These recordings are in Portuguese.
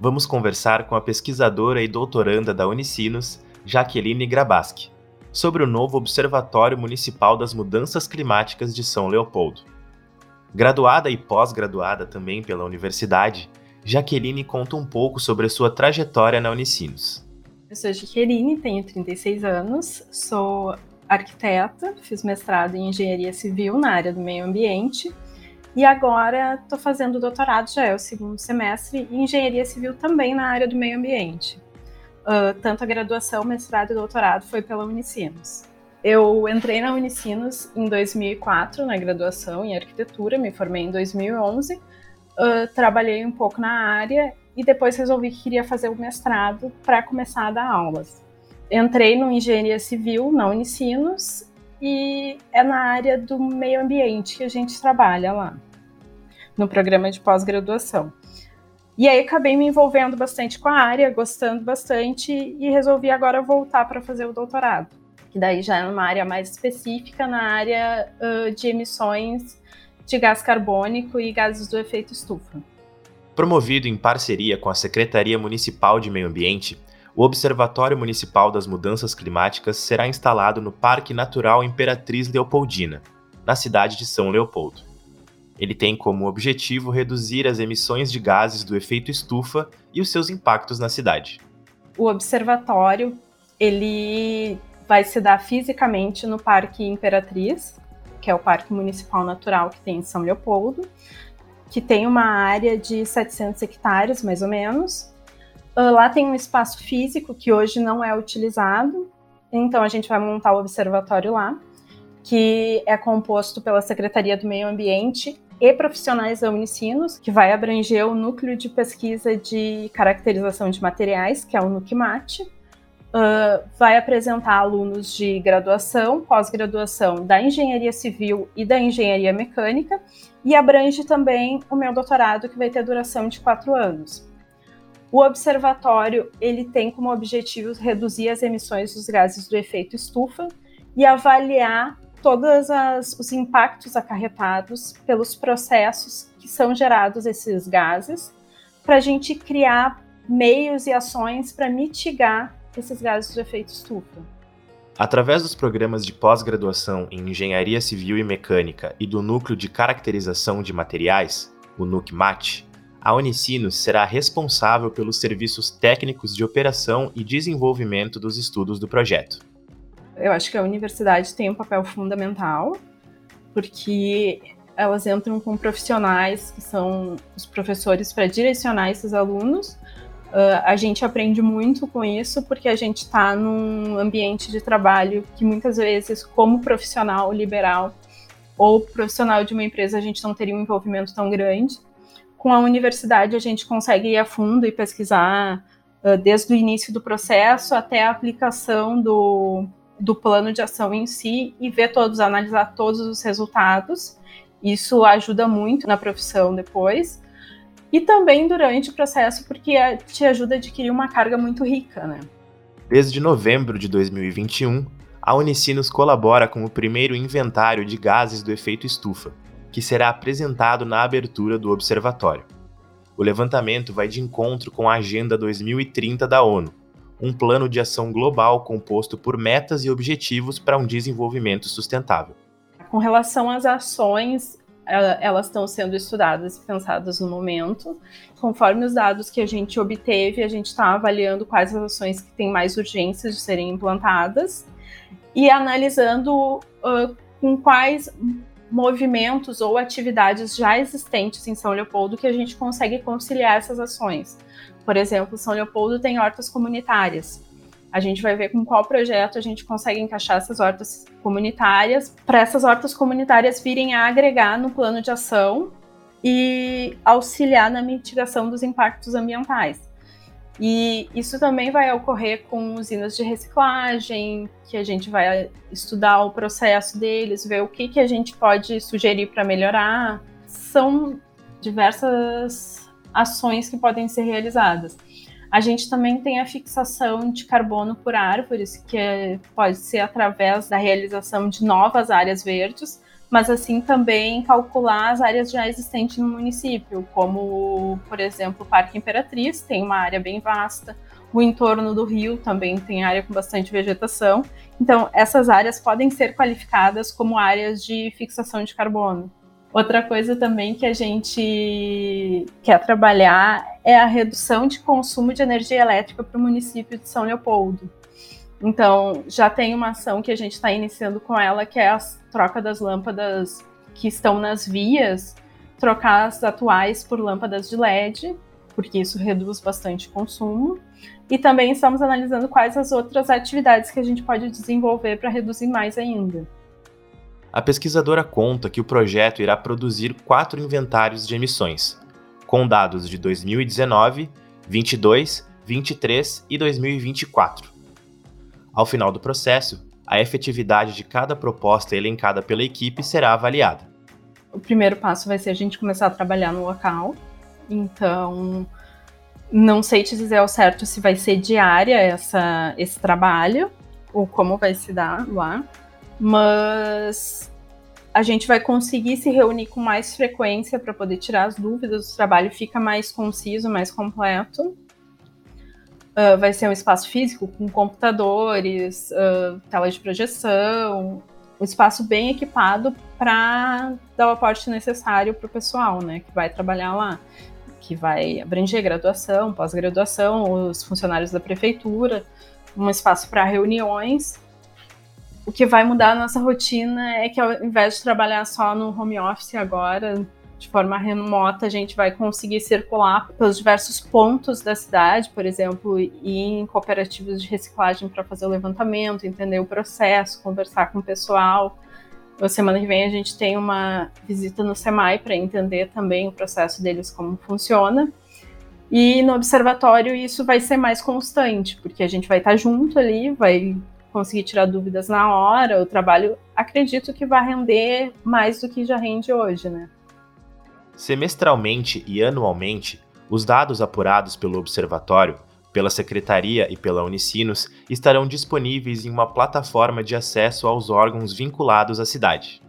vamos conversar com a pesquisadora e doutoranda da Unicinos, Jaqueline Grabaski, sobre o novo Observatório Municipal das Mudanças Climáticas de São Leopoldo. Graduada e pós-graduada também pela universidade, Jaqueline conta um pouco sobre a sua trajetória na Unicinos. Eu sou Jaqueline, tenho 36 anos, sou arquiteta, fiz mestrado em engenharia civil na área do meio ambiente e agora estou fazendo doutorado, já é o segundo semestre, em engenharia civil também na área do meio ambiente. Uh, tanto a graduação, mestrado e doutorado foi pela Unicinos. Eu entrei na Unicinos em 2004, na graduação em arquitetura, me formei em 2011, uh, trabalhei um pouco na área e depois resolvi que queria fazer o mestrado para começar a dar aulas entrei no engenharia civil na Unicinos e é na área do meio ambiente que a gente trabalha lá, no programa de pós-graduação. E aí acabei me envolvendo bastante com a área, gostando bastante e resolvi agora voltar para fazer o doutorado, que daí já é uma área mais específica na área uh, de emissões de gás carbônico e gases do efeito estufa. Promovido em parceria com a Secretaria Municipal de Meio Ambiente, o Observatório Municipal das Mudanças Climáticas será instalado no Parque Natural Imperatriz Leopoldina, na cidade de São Leopoldo. Ele tem como objetivo reduzir as emissões de gases do efeito estufa e os seus impactos na cidade. O observatório ele vai se dar fisicamente no Parque Imperatriz, que é o Parque Municipal Natural que tem em São Leopoldo, que tem uma área de 700 hectares, mais ou menos, Uh, lá tem um espaço físico que hoje não é utilizado, então a gente vai montar o observatório lá, que é composto pela Secretaria do Meio Ambiente e profissionais da Unicinos, que vai abranger o Núcleo de Pesquisa de Caracterização de Materiais, que é o NUCMAT. Uh, vai apresentar alunos de graduação, pós-graduação da Engenharia Civil e da Engenharia Mecânica, e abrange também o meu doutorado, que vai ter duração de quatro anos. O observatório ele tem como objetivo reduzir as emissões dos gases do efeito estufa e avaliar todos os impactos acarretados pelos processos que são gerados esses gases, para a gente criar meios e ações para mitigar esses gases do efeito estufa. Através dos programas de pós-graduação em Engenharia Civil e Mecânica e do Núcleo de Caracterização de Materiais, o NUCMAT, a Unicinos será responsável pelos serviços técnicos de operação e desenvolvimento dos estudos do projeto. Eu acho que a universidade tem um papel fundamental, porque elas entram com profissionais que são os professores para direcionar esses alunos. Uh, a gente aprende muito com isso, porque a gente está num ambiente de trabalho que muitas vezes, como profissional liberal ou profissional de uma empresa, a gente não teria um envolvimento tão grande com a universidade a gente consegue ir a fundo e pesquisar uh, desde o início do processo até a aplicação do, do plano de ação em si e ver todos, analisar todos os resultados. Isso ajuda muito na profissão depois. E também durante o processo, porque te ajuda a adquirir uma carga muito rica, né? Desde novembro de 2021, a Unicinos colabora com o primeiro inventário de gases do efeito estufa, que será apresentado na abertura do observatório. O levantamento vai de encontro com a Agenda 2030 da ONU, um plano de ação global composto por metas e objetivos para um desenvolvimento sustentável. Com relação às ações, elas estão sendo estudadas e pensadas no momento. Conforme os dados que a gente obteve, a gente está avaliando quais as ações que têm mais urgências de serem implantadas e analisando uh, com quais movimentos ou atividades já existentes em São Leopoldo que a gente consegue conciliar essas ações. Por exemplo, São Leopoldo tem hortas comunitárias. A gente vai ver com qual projeto a gente consegue encaixar essas hortas comunitárias para essas hortas comunitárias virem a agregar no plano de ação e auxiliar na mitigação dos impactos ambientais. E isso também vai ocorrer com usinas de reciclagem, que a gente vai estudar o processo deles, ver o que, que a gente pode sugerir para melhorar. São diversas ações que podem ser realizadas. A gente também tem a fixação de carbono por árvores, que é, pode ser através da realização de novas áreas verdes, mas assim também calcular as áreas já existentes no município, como, por exemplo, o Parque Imperatriz, tem uma área bem vasta, o entorno do rio também tem área com bastante vegetação. Então, essas áreas podem ser qualificadas como áreas de fixação de carbono. Outra coisa também que a gente quer trabalhar é a redução de consumo de energia elétrica para o município de São Leopoldo. Então, já tem uma ação que a gente está iniciando com ela, que é a troca das lâmpadas que estão nas vias, trocar as atuais por lâmpadas de LED, porque isso reduz bastante consumo. E também estamos analisando quais as outras atividades que a gente pode desenvolver para reduzir mais ainda. A pesquisadora conta que o projeto irá produzir quatro inventários de emissões, com dados de 2019, 22, 23 e 2024 ao final do processo, a efetividade de cada proposta elencada pela equipe será avaliada. O primeiro passo vai ser a gente começar a trabalhar no local. Então, não sei te dizer ao certo se vai ser diária essa, esse trabalho ou como vai se dar lá, mas a gente vai conseguir se reunir com mais frequência para poder tirar as dúvidas, o trabalho fica mais conciso, mais completo. Uh, vai ser um espaço físico com computadores, uh, tela de projeção, um espaço bem equipado para dar o aporte necessário para o pessoal, né, que vai trabalhar lá, que vai abranger graduação, pós-graduação, os funcionários da prefeitura, um espaço para reuniões. O que vai mudar a nossa rotina é que ao invés de trabalhar só no home office agora, de forma remota, a gente vai conseguir circular pelos diversos pontos da cidade, por exemplo, ir em cooperativas de reciclagem para fazer o levantamento, entender o processo, conversar com o pessoal. Na semana que vem a gente tem uma visita no SEMAI para entender também o processo deles, como funciona. E no observatório isso vai ser mais constante, porque a gente vai estar junto ali, vai conseguir tirar dúvidas na hora. O trabalho, acredito que vai render mais do que já rende hoje, né? Semestralmente e anualmente, os dados apurados pelo Observatório, pela Secretaria e pela Unicinos estarão disponíveis em uma plataforma de acesso aos órgãos vinculados à cidade.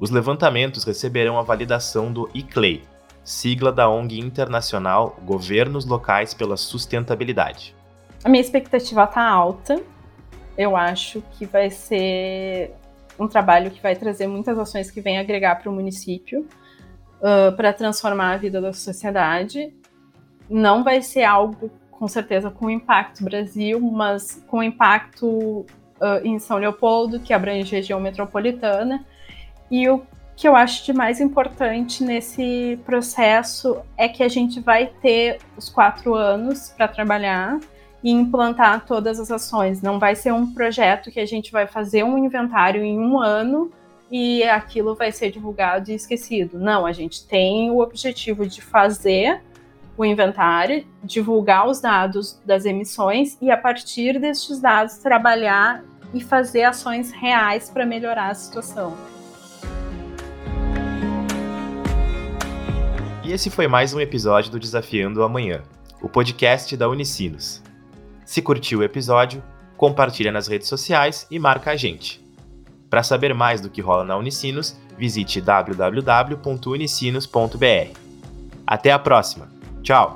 Os levantamentos receberão a validação do ICLEI, sigla da ONG internacional Governos Locais pela Sustentabilidade. A minha expectativa está alta. Eu acho que vai ser um trabalho que vai trazer muitas ações que vêm agregar para o município uh, para transformar a vida da sociedade. Não vai ser algo, com certeza, com impacto Brasil, mas com impacto uh, em São Leopoldo, que abrange a região metropolitana. E o que eu acho de mais importante nesse processo é que a gente vai ter os quatro anos para trabalhar e implantar todas as ações. Não vai ser um projeto que a gente vai fazer um inventário em um ano e aquilo vai ser divulgado e esquecido. Não, a gente tem o objetivo de fazer o inventário, divulgar os dados das emissões e, a partir destes dados, trabalhar e fazer ações reais para melhorar a situação. E esse foi mais um episódio do Desafiando o Amanhã, o podcast da Unicinos. Se curtiu o episódio, compartilha nas redes sociais e marca a gente. Para saber mais do que rola na Unicinos, visite www.unicinos.br. Até a próxima. Tchau!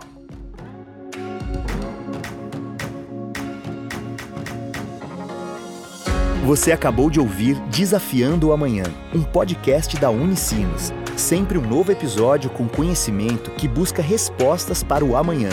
Você acabou de ouvir Desafiando o Amanhã, um podcast da Unicinos. Sempre um novo episódio com conhecimento que busca respostas para o amanhã.